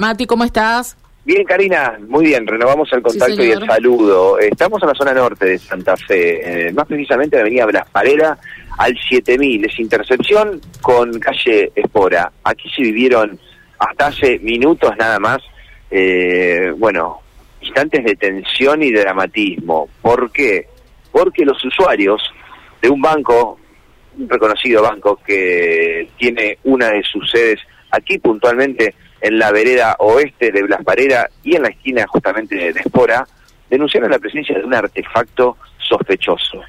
Mati, ¿cómo estás? Bien, Karina, muy bien. Renovamos el contacto y el saludo. Estamos en la zona norte de Santa Fe, eh, más precisamente en la avenida Blas Parera, al 7000. Es intercepción con calle Espora. Aquí se vivieron hasta hace minutos nada más, eh, bueno, instantes de tensión y dramatismo. ¿Por qué? Porque los usuarios de un banco, un reconocido banco que tiene una de sus sedes aquí puntualmente en la vereda oeste de Blas Parera y en la esquina justamente de Espora, denunciaron la presencia de un artefacto sospechoso.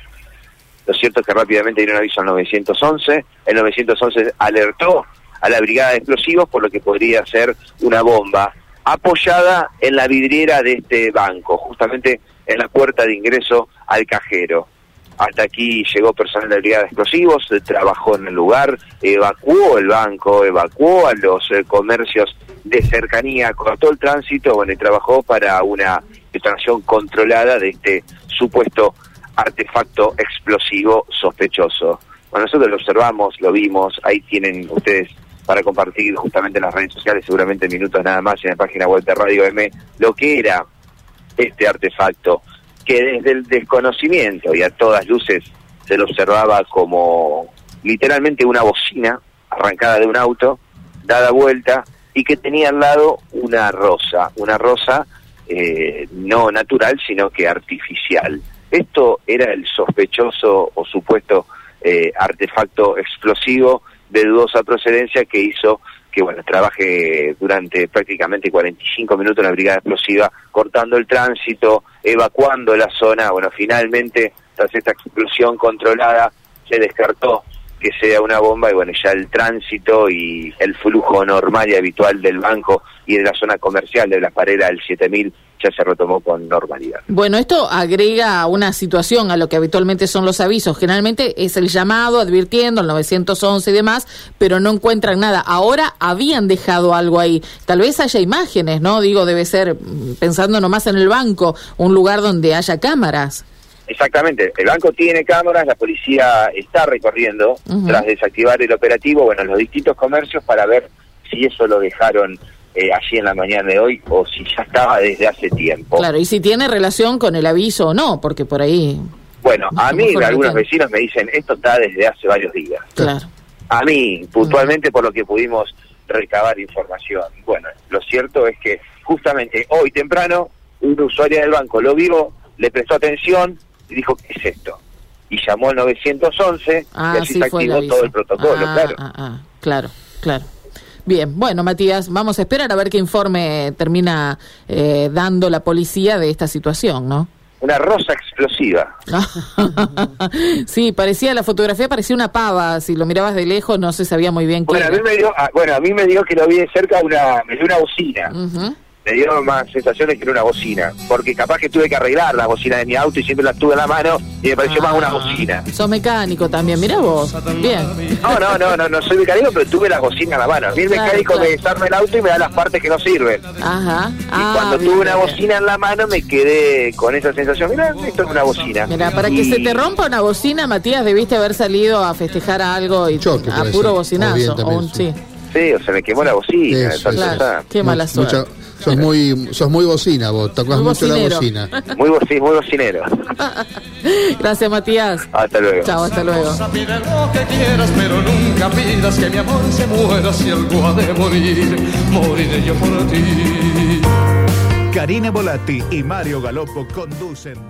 Lo cierto es que rápidamente dieron aviso al 911, el 911 alertó a la brigada de explosivos por lo que podría ser una bomba apoyada en la vidriera de este banco, justamente en la puerta de ingreso al cajero. Hasta aquí llegó personal de Brigada de Explosivos, trabajó en el lugar, evacuó el banco, evacuó a los eh, comercios de cercanía, cortó el tránsito, bueno, y trabajó para una detonación controlada de este supuesto artefacto explosivo sospechoso. Bueno, nosotros lo observamos, lo vimos, ahí tienen ustedes para compartir justamente en las redes sociales, seguramente minutos nada más en la página web de Radio M, lo que era este artefacto que desde el desconocimiento y a todas luces se lo observaba como literalmente una bocina arrancada de un auto, dada vuelta, y que tenía al lado una rosa, una rosa eh, no natural, sino que artificial. Esto era el sospechoso o supuesto eh, artefacto explosivo de dudosa procedencia que hizo que bueno trabaje durante prácticamente 45 minutos en la brigada explosiva cortando el tránsito, evacuando la zona. Bueno, finalmente tras esta explosión controlada se descartó que sea una bomba y bueno, ya el tránsito y el flujo normal y habitual del banco y de la zona comercial de la parera del 7000 ya se retomó con normalidad. Bueno, esto agrega una situación a lo que habitualmente son los avisos. Generalmente es el llamado advirtiendo el 911 y demás, pero no encuentran nada. Ahora habían dejado algo ahí. Tal vez haya imágenes, ¿no? Digo, debe ser, mm, pensando nomás en el banco, un lugar donde haya cámaras. Exactamente, el banco tiene cámaras, la policía está recorriendo tras desactivar el operativo, bueno, los distintos comercios para ver si eso lo dejaron eh, allí en la mañana de hoy o si ya estaba desde hace tiempo. Claro, y si tiene relación con el aviso o no, porque por ahí... Bueno, a mí algunos vecinos me dicen, esto está desde hace varios días. Claro. A mí, puntualmente por lo que pudimos recabar información. Bueno, lo cierto es que justamente hoy temprano un usuario del banco lo vio, le prestó atención, y dijo, ¿qué es esto? Y llamó al 911 ah, y así se activó todo el protocolo, ah, claro. Ah, claro, claro. Bien, bueno, Matías, vamos a esperar a ver qué informe termina eh, dando la policía de esta situación, ¿no? Una rosa explosiva. sí, parecía la fotografía, parecía una pava. Si lo mirabas de lejos, no se sabía muy bien qué bueno, A mí me dio, bueno, a mí me dio que lo vi de cerca una, me dio una bocina me dio más sensaciones que una bocina, porque capaz que tuve que arreglar la bocina de mi auto y siempre la tuve en la mano y me pareció más una ah, bocina. Sos mecánico también, mira vos. Bien. No, no, no, no, no soy mecánico, pero tuve la bocina en la mano. A mí el mecánico me desarma el auto y me da las partes que no sirven. Ajá. y ah, cuando tuve una bocina en la mano me quedé con esa sensación, mira, esto es una bocina. Mira, para que se te rompa una bocina, Matías, debiste haber salido a festejar algo y a puro bocinazo. O sí. sí. o se me quemó la bocina. Qué mala suerte. Sos muy, sos muy bocina vos, tocas mucho la bocina. Muy, boci, muy bocinero. Gracias, Matías. Hasta luego. Chao, hasta luego. Pide lo que quieras, pero nunca pidas que mi amor se muera si algo ha de morir. Moriré yo por ti. Karina Volati y Mario Galopo conducen.